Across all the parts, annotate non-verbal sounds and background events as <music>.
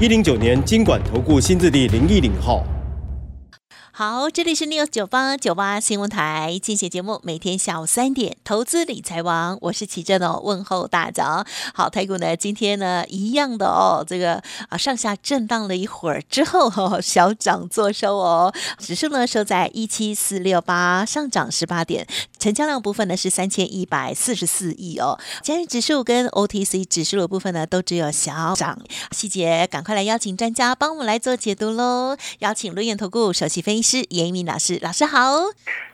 一零九年金管投顾新字第零一零号。好，这里是 news 九八九八新闻台，进行节目，每天下午三点，投资理财王，我是齐正哦，问候大家。好，台股呢，今天呢，一样的哦，这个啊上下震荡了一会儿之后，哦，小涨作收哦，指数呢收在一七四六八，上涨十八点，成交量部分呢是三千一百四十四亿哦，今日指数跟 OTC 指数的部分呢都只有小涨，细节赶快来邀请专家帮我们来做解读喽，邀请轮眼投顾首席分析。是严一鸣老师，老师好。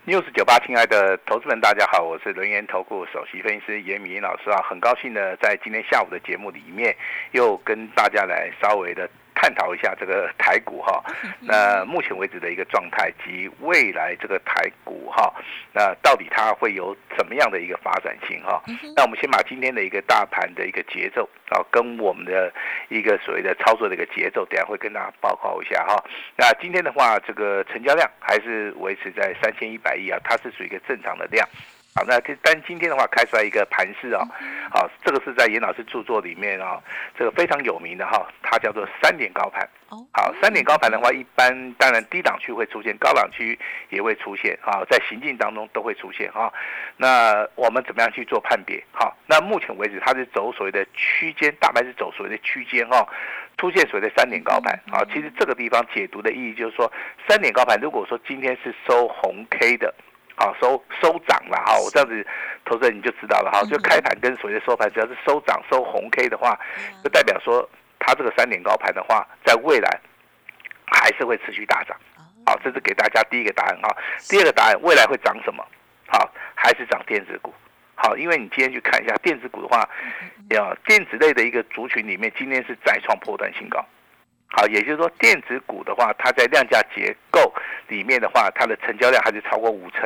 news 九八，亲爱的投资们，大家好，我是轮研投顾首席分析师严明老师啊，很高兴呢，在今天下午的节目里面，又跟大家来稍微的。探讨一下这个台股哈，<laughs> 那目前为止的一个状态及未来这个台股哈，那到底它会有怎么样的一个发展性哈？那我们先把今天的一个大盘的一个节奏啊，跟我们的一个所谓的操作的一个节奏，等下会跟大家报告一下哈。那今天的话，这个成交量还是维持在三千一百亿啊，它是属于一个正常的量。好，那但今天的话开出来一个盘势啊，好，这个是在严老师著作里面啊，这个非常有名的哈，它叫做三点高盘。好，三点高盘的话，一般当然低档区会出现，高档区也会出现啊，在行进当中都会出现哈。那我们怎么样去做判别？好，那目前为止它是走所谓的区间，大盘是走所谓的区间哈，出现所谓的三点高盘啊。其实这个地方解读的意义就是说，三点高盘如果说今天是收红 K 的。好收收涨了哈，我这样子投资人你就知道了哈，就开盘跟所谓的收盘，只要是收涨收红 K 的话，就代表说它这个三点高盘的话，在未来还是会持续大涨。好，这是给大家第一个答案哈。第二个答案，未来会涨什么？好，还是涨电子股。好，因为你今天去看一下电子股的话，要电子类的一个族群里面，今天是再创破断新高。好，也就是说，电子股的话，它在量价结构里面的话，它的成交量还是超过五成。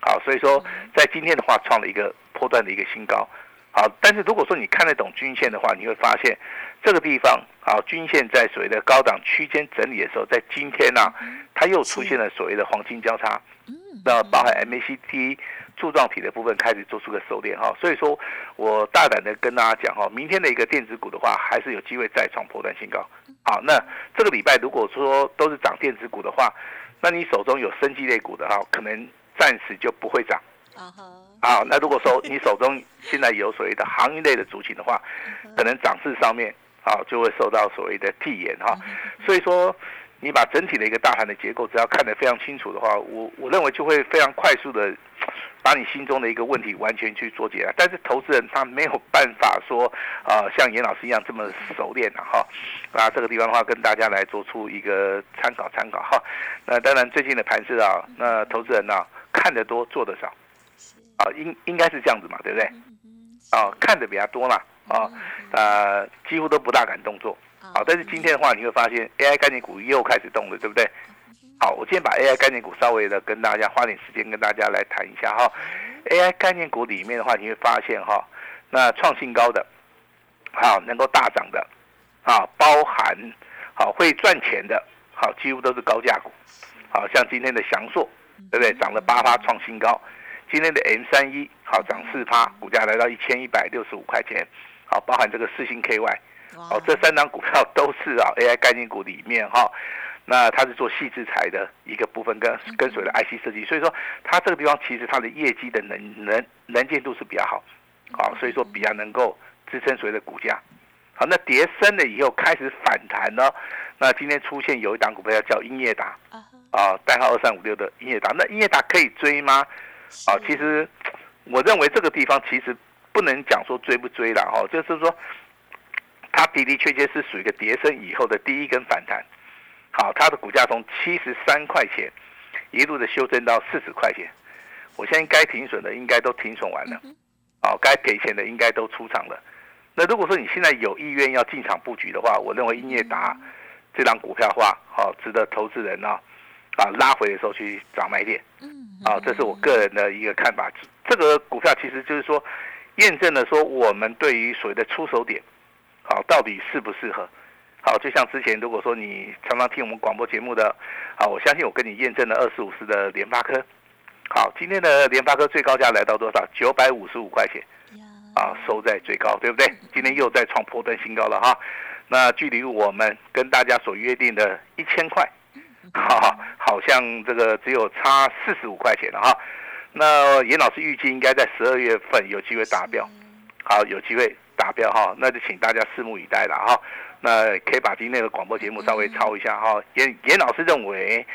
好，所以说在今天的话，创了一个波段的一个新高。好，但是如果说你看得懂均线的话，你会发现这个地方，好，均线在所谓的高档区间整理的时候，在今天呢，它又出现了所谓的黄金交叉。那包含 MACD。柱状体的部分开始做出个收敛哈，所以说我大胆的跟大家讲哈，明天的一个电子股的话，还是有机会再创破断新高。好，那这个礼拜如果说都是涨电子股的话，那你手中有升级类股的哈，可能暂时就不会涨。啊，那如果说你手中现在有所谓的 <laughs> 行业类的族群的话，可能涨势上面啊就会受到所谓的递延哈。所以说你把整体的一个大盘的结构只要看得非常清楚的话，我我认为就会非常快速的。<tsk> 把你心中的一个问题完全去做解答，但是投资人他没有办法说，啊，像严老师一样这么熟练的哈，那，这个地方的话跟大家来做出一个参考参考哈。那当然最近的盘势啊，那投资人呢看得多做得少，啊，应应该是这样子嘛，对不对？啊，看的比较多嘛，啊，呃，几乎都不大敢动作，好，但是今天的话你会发现 AI 概念股又开始动了，对不对？好，我今天把 AI 概念股稍微的跟大家花点时间跟大家来谈一下哈。AI 概念股里面的话，你会发现哈，那创新高的，好能够大涨的，啊，包含好会赚钱的，好几乎都是高价股。好像今天的翔硕，对不对？涨了八趴创新高。今天的 M 三一好涨四趴，股价来到一千一百六十五块钱。好，包含这个四星 KY，好这三张股票都是啊 AI 概念股里面哈。那它是做细制材的一个部分，跟跟随的 IC 设计，所以说它这个地方其实它的业绩的能能能见度是比较好，好，所以说比较能够支撑所谓的股价。好，那跌升了以后开始反弹呢，那今天出现有一档股票叫英业达，啊，代号二三五六的英业达，那英业达可以追吗？啊，其实我认为这个地方其实不能讲说追不追了哈，就是说它的的确确是属于一个跌升以后的第一根反弹。好，它的股价从七十三块钱一路的修正到四十块钱，我相信该停损的应该都停损完了，哦，该赔钱的应该都出场了。那如果说你现在有意愿要进场布局的话，我认为英业达这张股票的话，好值得投资人呢啊拉回的时候去找买点。嗯，啊，这是我个人的一个看法。这个股票其实就是说验证了说我们对于所谓的出手点，好到底适不适合。好，就像之前如果说你常常听我们广播节目的，好，我相信我跟你验证了二十五十的联发科。好，今天的联发科最高价来到多少？九百五十五块钱，啊，收在最高，对不对？今天又在创破断新高了哈。那距离我们跟大家所约定的一千块，<laughs> 哈，好像这个只有差四十五块钱了哈。那严老师预计应该在十二月份有机会达标，好，有机会达标哈。那就请大家拭目以待了哈。那可以把今天的广播节目稍微抄一下哈。严严老师认为。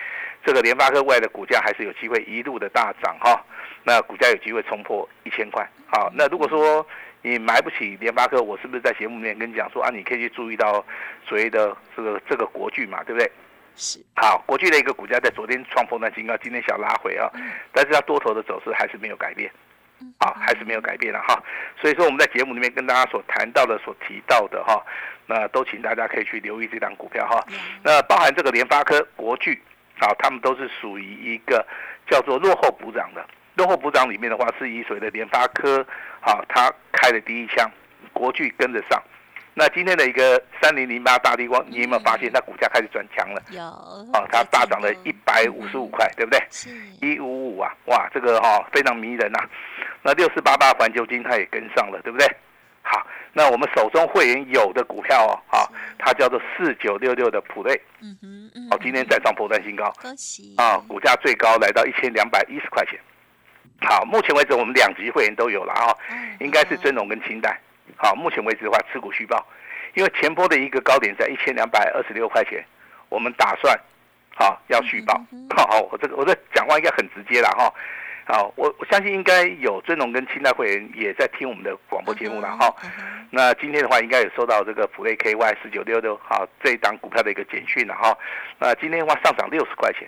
这个联发科未来的股价还是有机会一路的大涨哈，那股价有机会冲破一千块。好，那如果说你买不起联发科，我是不是在节目里面跟你讲说啊，你可以去注意到所谓的这个这个国巨嘛，对不对？是。好，国巨的一个股价在昨天创破断新高，今天小拉回啊，但是它多头的走势还是没有改变，啊，还是没有改变了哈。所以说我们在节目里面跟大家所谈到的、所提到的哈，那都请大家可以去留意这档股票哈。那包含这个联发科、国巨。啊，他们都是属于一个叫做落后补涨的。落后补涨里面的话，是以所谓的联发科，啊，它开的第一枪，国巨跟着上。那今天的一个三零零八大地光，你有没有发现它股价开始转强了？有。啊，它大涨了一百五十五块，对不对？是。一五五啊，哇，这个哈非常迷人呐。那六四八八环球金它也跟上了，对不对？好。那我们手中会员有的股票哦，啊，它叫做四九六六的普瑞，嗯哼，哦，今天再创破断新高，恭喜啊，股价最高来到一千两百一十块钱。好，目前为止我们两级会员都有了啊，应该是尊荣跟清代。好，目前为止的话，持股续报，因为前波的一个高点在一千两百二十六块钱，我们打算，好要续报。好，我这个我这讲话应该很直接了哈。好，我我相信应该有尊龙跟清代会员也在听我们的广播节目了哈。那今天的话，应该有收到这个普瑞 KY 四九六六好这一档股票的一个简讯了哈。那今天的话上涨六十块钱，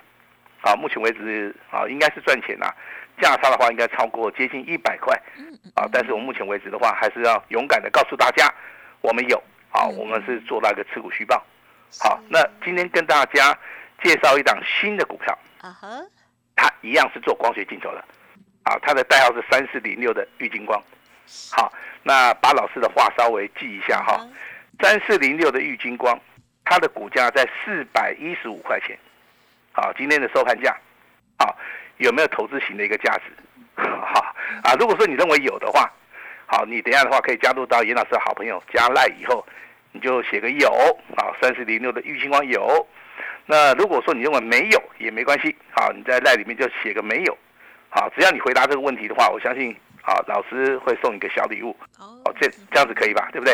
啊，目前为止啊应该是赚钱啦。价差的话应该超过接近一百块，啊，但是我目前为止的话还是要勇敢的告诉大家，我们有啊，我们是做那个持股虚报。好，那今天跟大家介绍一档新的股票。啊哈。它一样是做光学镜头的，啊，它的代号是三四零六的玉金光，好，那把老师的话稍微记一下哈，三四零六的玉金光，它的股价在四百一十五块钱，好，今天的收盘价，好，有没有投资型的一个价值？<laughs> 好，啊，如果说你认为有的话，好，你等下的话可以加入到严老师的好朋友加赖以后，你就写个有，啊，三四零六的玉金光有。那如果说你认为没有也没关系，好，你在赖里面就写个没有，好，只要你回答这个问题的话，我相信，啊，老师会送一个小礼物，哦，这这样子可以吧？对不对？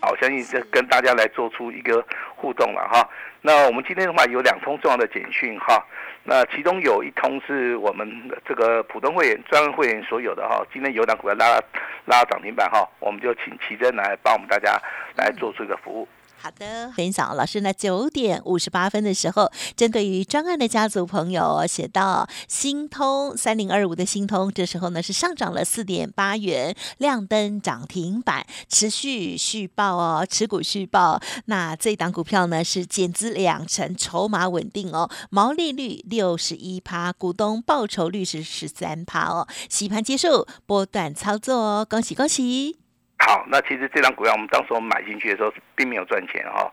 好，相信这跟大家来做出一个互动了哈。那我们今天的话有两通重要的简讯哈，那其中有一通是我们这个普通会员、专门会员所有的哈，今天有档股票拉拉涨停板哈，我们就请奇珍来帮我们大家来做出一个服务。好的，分享老师呢，九点五十八分的时候，针对于专案的家族朋友写到新通三零二五的新通，这时候呢是上涨了四点八元，亮灯涨停板，持续续报哦，持股续报。那这档股票呢是减资两成，筹码稳定哦，毛利率六十一趴，股东报酬率是十三趴哦。洗盘结束，波段操作哦，恭喜恭喜！好，那其实这张股票我们当时我们买进去的时候并没有赚钱哈，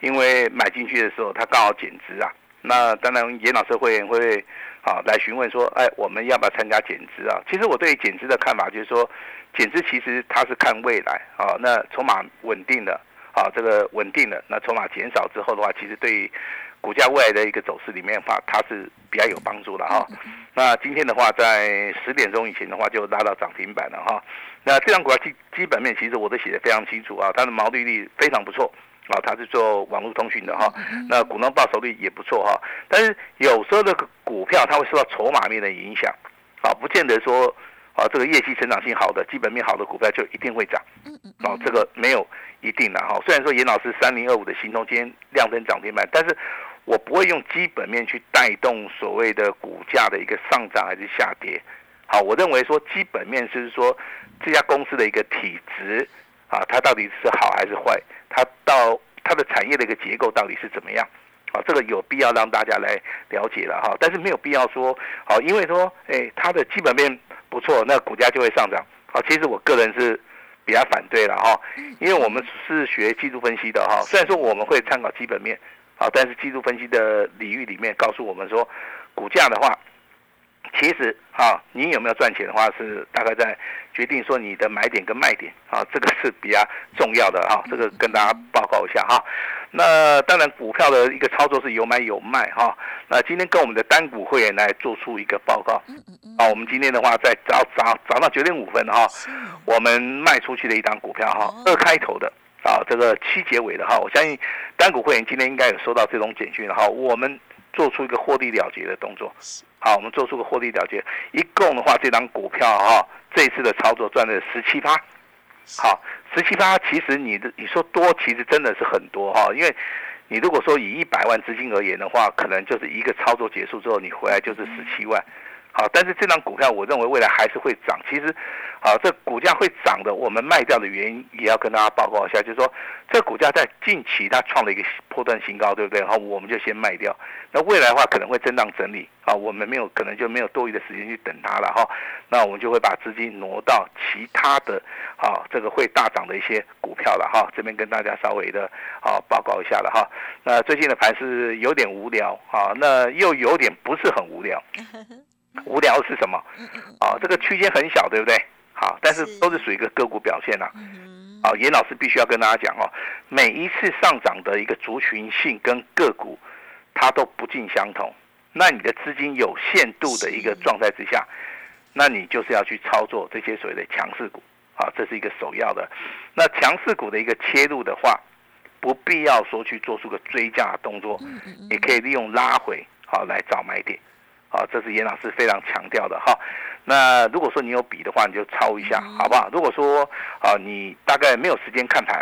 因为买进去的时候它刚好减资啊。那当然，严老师会会啊来询问说，哎，我们要不要参加减资啊？其实我对减资的看法就是说，减资其实它是看未来啊。那筹码稳定的的啊，这个稳定了，那筹码减少之后的话，其实对股价未来的一个走势里面的话，它是比较有帮助的哈。那今天的话，在十点钟以前的话，就拉到涨停板了哈。那这张股票基基本面其实我都写的非常清楚啊，它的毛利率非常不错啊，它是做网络通讯的哈，那股东报酬率也不错哈。但是有时候的股票它会受到筹码面的影响啊，不见得说啊这个业绩成长性好的、基本面好的股票就一定会涨，哦，这个没有一定的哈。虽然说严老师三零二五的行动今天亮灯涨停板，但是我不会用基本面去带动所谓的股价的一个上涨还是下跌。好，我认为说基本面是说。这家公司的一个体质，啊，它到底是好还是坏？它到它的产业的一个结构到底是怎么样？啊，这个有必要让大家来了解了哈，但是没有必要说，好，因为说，哎，它的基本面不错，那股价就会上涨。啊，其实我个人是比较反对了哈，因为我们是学技术分析的哈，虽然说我们会参考基本面，啊，但是技术分析的领域里面告诉我们说，股价的话。其实啊，你有没有赚钱的话，是大概在决定说你的买点跟卖点啊，这个是比较重要的啊。这个跟大家报告一下哈。那当然，股票的一个操作是有买有卖哈。那今天跟我们的单股会员来做出一个报告啊。我们今天的话，在早早早上九点五分哈，我们卖出去的一张股票哈，二开头的啊，这个七结尾的哈。我相信单股会员今天应该有收到这种简讯哈。我们做出一个获利了结的动作。好，我们做出个获利了结，一共的话，这张股票哈，这一次的操作赚了十七趴。好，十七八，其实你的你说多，其实真的是很多哈，因为你如果说以一百万资金而言的话，可能就是一个操作结束之后，你回来就是十七万。好，但是这张股票，我认为未来还是会涨。其实，好，这股价会涨的，我们卖掉的原因也要跟大家报告一下，就是说，这股价在近期它创了一个破断新高，对不对？好，我们就先卖掉。那未来的话可能会震荡整理，啊，我们没有可能就没有多余的时间去等它了哈。那我们就会把资金挪到其他的，啊，这个会大涨的一些股票了哈。这边跟大家稍微的啊报告一下了哈。那最近的盘是有点无聊啊，那又有点不是很无聊。<laughs> 无聊是什么？啊，这个区间很小，对不对？好，但是都是属于一个个股表现呐。啊，严老师必须要跟大家讲哦，每一次上涨的一个族群性跟个股，它都不尽相同。那你的资金有限度的一个状态之下，那你就是要去操作这些所谓的强势股啊，这是一个首要的。那强势股的一个切入的话，不必要说去做出个追加动作，也可以利用拉回好来找买点。啊，这是严老师非常强调的哈。那如果说你有笔的话，你就抄一下，好不好？如果说啊，你大概没有时间看盘，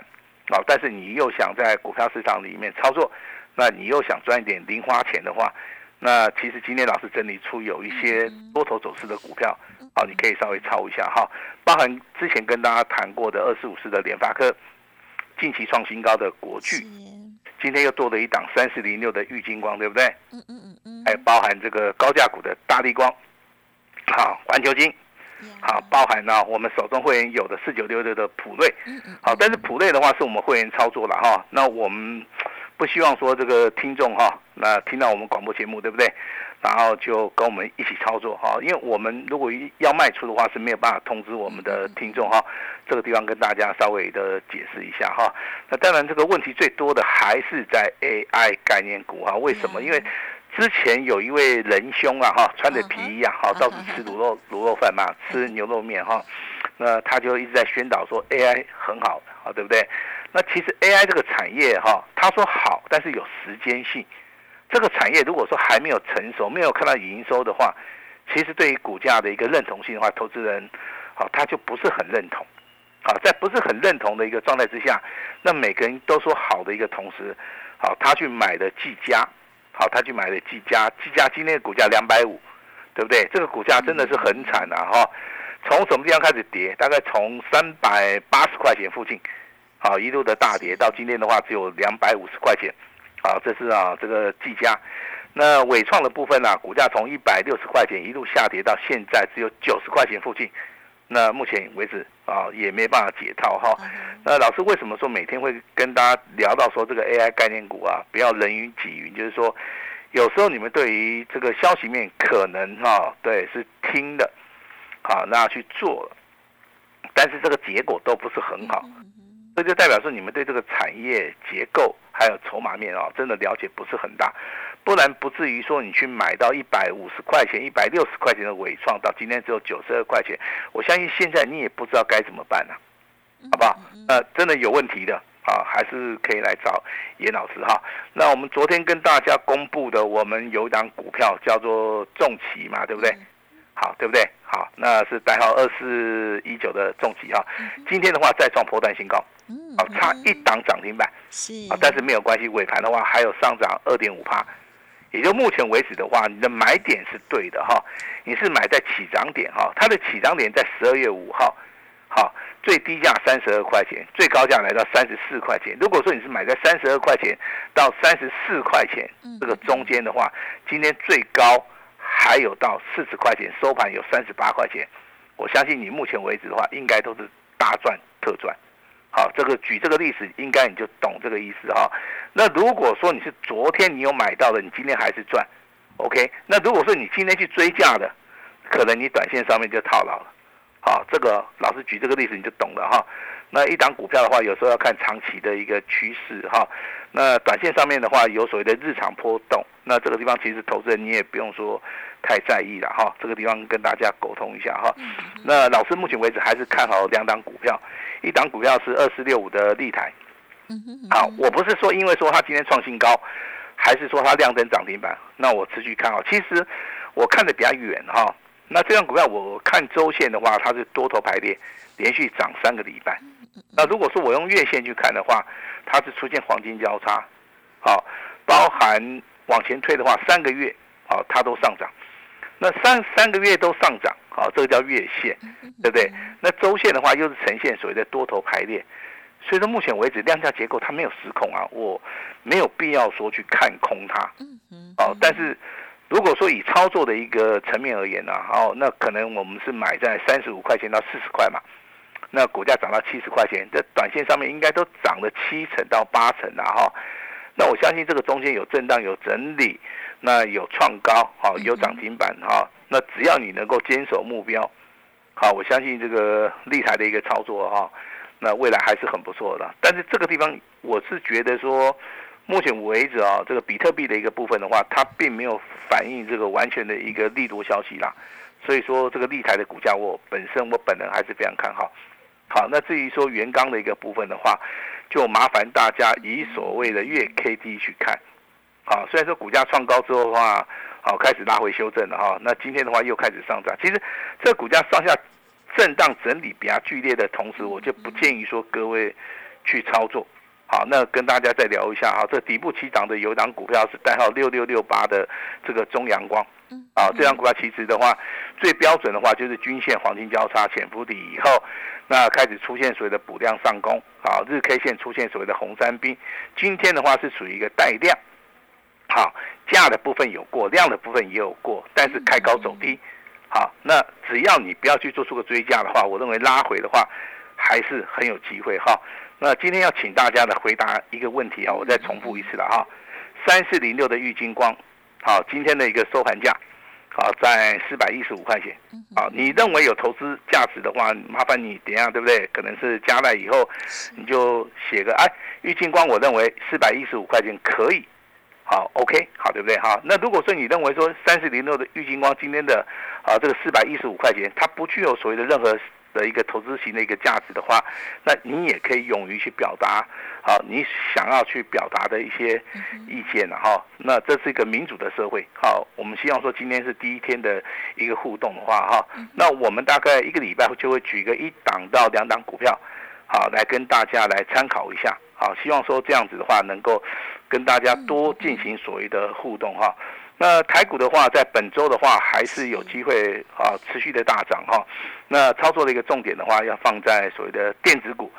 啊，但是你又想在股票市场里面操作，那你又想赚一点零花钱的话，那其实今天老师整理出有一些多头走势的股票，好，你可以稍微抄一下哈。包含之前跟大家谈过的二四五四的联发科，近期创新高的国巨。今天又多了一档三四零六的玉金光，对不对？嗯嗯嗯嗯。还包含这个高价股的大力光，好环球金，好包含呢我们手中会员有的四九六六的普瑞，好，但是普瑞的话是我们会员操作了哈，那我们不希望说这个听众哈，那听到我们广播节目对不对？然后就跟我们一起操作哈，因为我们如果要卖出的话是没有办法通知我们的听众哈。这个地方跟大家稍微的解释一下哈。那当然这个问题最多的还是在 AI 概念股哈。为什么？因为之前有一位仁兄啊哈，穿着皮衣啊，哈，到处吃卤肉卤肉饭嘛，吃牛肉面哈。那他就一直在宣导说 AI 很好啊，对不对？那其实 AI 这个产业哈，他说好，但是有时间性。这个产业如果说还没有成熟，没有看到营收的话，其实对于股价的一个认同性的话，投资人好他就不是很认同。好，在不是很认同的一个状态之下，那每个人都说好的一个同时，好他去买的技嘉，好他去买的技嘉，技嘉今天的股价两百五，对不对？这个股价真的是很惨啊！哈，从什么地方开始跌？大概从三百八十块钱附近，好一路的大跌，到今天的话只有两百五十块钱。好，这是啊，这个技嘉。那伟创的部分呢，股价从一百六十块钱一路下跌到现在只有九十块钱附近。那目前为止啊，也没办法解套哈。那老师为什么说每天会跟大家聊到说这个 AI 概念股啊，不要人云亦云，就是说有时候你们对于这个消息面可能哈，对是听的，好那去做了，但是这个结果都不是很好。这就代表是，你们对这个产业结构还有筹码面啊，真的了解不是很大，不然不至于说你去买到一百五十块钱、一百六十块钱的伟创，到今天只有九十二块钱。我相信现在你也不知道该怎么办呢，好不好？呃，真的有问题的啊，还是可以来找严老师哈。那我们昨天跟大家公布的，我们有一档股票叫做重旗嘛，对不对？好，对不对？好，那是代号二四一九的重疾哈。今天的话再创破断新高。好，差一档涨停板，是。啊，但是没有关系，尾盘的话还有上涨二点五帕，也就目前为止的话，你的买点是对的哈，你是买在起涨点哈，它的起涨点在十二月五号，好，最低价三十二块钱，最高价来到三十四块钱。如果说你是买在三十二块钱到三十四块钱这个中间的话，今天最高还有到四十块钱，收盘有三十八块钱。我相信你目前为止的话，应该都是大赚特赚。好，这个举这个例子，应该你就懂这个意思哈。那如果说你是昨天你有买到的，你今天还是赚，OK？那如果说你今天去追价的，可能你短线上面就套牢了。好，这个老师举这个例子你就懂了哈。那一档股票的话，有时候要看长期的一个趋势哈。那短线上面的话，有所谓的日常波动。那这个地方其实投资人你也不用说太在意了哈。这个地方跟大家沟通一下哈。那老师目前为止还是看好两档股票，一档股票是二四六五的立台。好，我不是说因为说它今天创新高，还是说它亮灯涨停板，那我持续看好。其实我看的比较远哈。那这张股票我看周线的话，它是多头排列，连续涨三个礼拜。那如果说我用月线去看的话，它是出现黄金交叉，好，包含往前推的话，三个月，好，它都上涨。那三三个月都上涨，好，这个叫月线，对不对？那周线的话，又是呈现所谓的多头排列。所以说目前为止量价结构它没有失控啊，我没有必要说去看空它。哦，但是。如果说以操作的一个层面而言呢，好，那可能我们是买在三十五块钱到四十块嘛，那股价涨到七十块钱，这短线上面应该都涨了七成到八成了哈。那我相信这个中间有震荡有整理，那有创高，好有涨停板哈。那只要你能够坚守目标，好，我相信这个立台的一个操作哈，那未来还是很不错的。但是这个地方我是觉得说。目前为止啊，这个比特币的一个部分的话，它并没有反映这个完全的一个利多消息啦，所以说这个利台的股价，我本身我本人还是非常看好。好，那至于说原钢的一个部分的话，就麻烦大家以所谓的月 K D 去看。好，虽然说股价创高之后的话，好开始拉回修正了哈，那今天的话又开始上涨。其实这股价上下震荡整理比较剧烈的同时，我就不建议说各位去操作。好，那跟大家再聊一下哈，这底部起涨的有一档股票是代号六六六八的这个中阳光，啊，这张股票其实的话，最标准的话就是均线黄金交叉潜伏底以后，那开始出现所谓的补量上攻，好，日 K 线出现所谓的红三兵，今天的话是属于一个带量，好，价的部分有过，量的部分也有过，但是开高走低，好，那只要你不要去做出个追加的话，我认为拉回的话还是很有机会哈。那今天要请大家的回答一个问题啊，我再重复一次了哈，三四零六的玉金光，好，今天的一个收盘价，好在四百一十五块钱，好，你认为有投资价值的话，麻烦你等下对不对？可能是加了以后，你就写个哎，郁金光，我认为四百一十五块钱可以，好，OK，好，对不对？哈，那如果说你认为说三十零六的郁金光今天的啊这个四百一十五块钱，它不具有所谓的任何。的一个投资型的一个价值的话，那你也可以勇于去表达，好，你想要去表达的一些意见了哈。那这是一个民主的社会，好，我们希望说今天是第一天的一个互动的话哈，那我们大概一个礼拜就会举个一档到两档股票，好，来跟大家来参考一下，好，希望说这样子的话能够跟大家多进行所谓的互动哈。那台股的话，在本周的话，还是有机会啊，持续的大涨哈。那操作的一个重点的话，要放在所谓的电子股，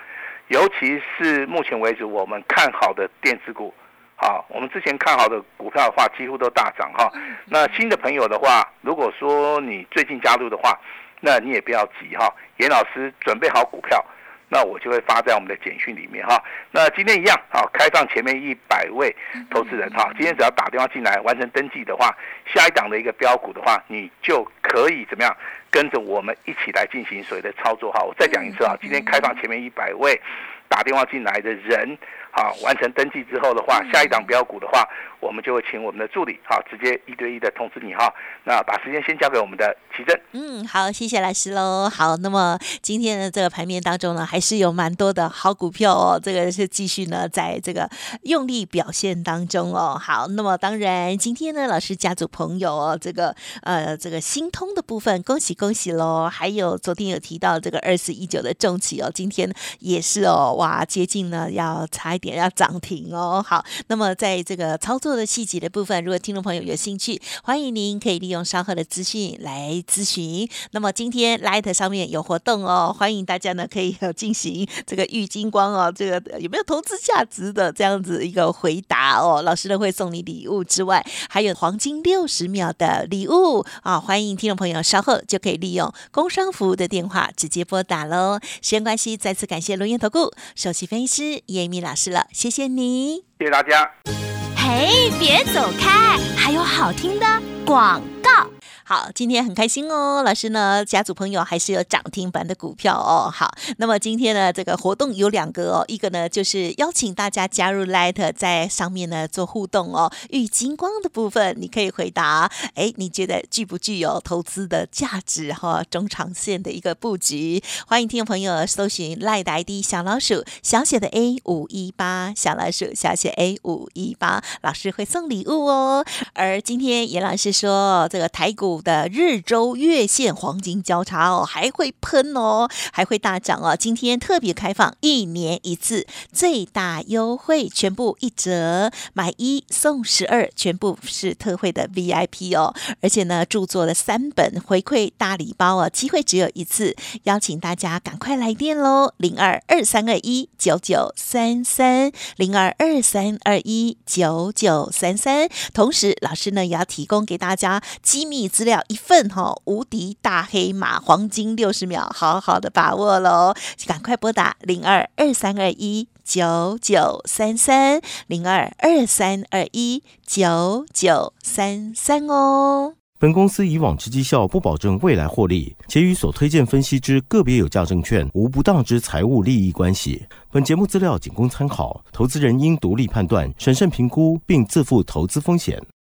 尤其是目前为止我们看好的电子股。好，我们之前看好的股票的话，几乎都大涨哈。那新的朋友的话，如果说你最近加入的话，那你也不要急哈。严老师准备好股票。那我就会发在我们的简讯里面哈。那今天一样啊，开放前面一百位投资人哈。今天只要打电话进来完成登记的话，下一档的一个标股的话，你就可以怎么样跟着我们一起来进行所谓的操作哈。我再讲一次啊，今天开放前面一百位打电话进来的人。好，完成登记之后的话，下一档标股的话，我们就会请我们的助理，好，直接一对一的通知你哈。那把时间先交给我们的奇正。嗯，好，谢谢老师喽。好，那么今天的这个盘面当中呢，还是有蛮多的好股票哦。这个是继续呢，在这个用力表现当中哦。好，那么当然今天呢，老师家族朋友哦，这个呃，这个新通的部分，恭喜恭喜喽。还有昨天有提到这个二四一九的重企哦，今天也是哦，哇，接近呢要差一。点要涨停哦。好，那么在这个操作做的细节的部分，如果听众朋友有兴趣，欢迎您可以利用稍后的资讯来咨询。那么今天 Light 上面有活动哦，欢迎大家呢可以 <laughs> 进行这个玉金光哦，这个有没有投资价值的这样子一个回答哦？老师呢会送你礼物之外，还有黄金六十秒的礼物啊！欢迎听众朋友稍后就可以利用工商服务的电话直接拨打喽。时间关系，再次感谢龙岩投顾首席分析师叶米老师了，谢谢你，谢谢大家。哎，别走开，还有好听的广告。好，今天很开心哦，老师呢，家族朋友还是有涨停板的股票哦。好，那么今天呢，这个活动有两个哦，一个呢就是邀请大家加入 Light，在上面呢做互动哦。玉金光的部分，你可以回答，哎，你觉得具不具有投资的价值哈？中长线的一个布局，欢迎听众朋友搜寻 Light ID 小老鼠小写的 A 五一八，小老鼠小写 A 五一八，老师会送礼物哦。而今天严老师说，这个台股。的日周月线黄金交叉哦，还会喷哦，还会大涨哦。今天特别开放一年一次最大优惠，全部一折，买一送十二，全部是特惠的 VIP 哦。而且呢，著作的三本回馈大礼包哦，机会只有一次，邀请大家赶快来电喽，零二二三二一九九三三，零二二三二一九九三三。同时，老师呢也要提供给大家机密资资料。一份哈无敌大黑马黄金六十秒，好好的把握喽！赶快拨打零二二三二一九九三三零二二三二一九九三三哦。本公司以往之绩效不保证未来获利，且与所推荐分析之个别有价证券无不当之财务利益关系。本节目资料仅供参考，投资人应独立判断、审慎评估，并自负投资风险。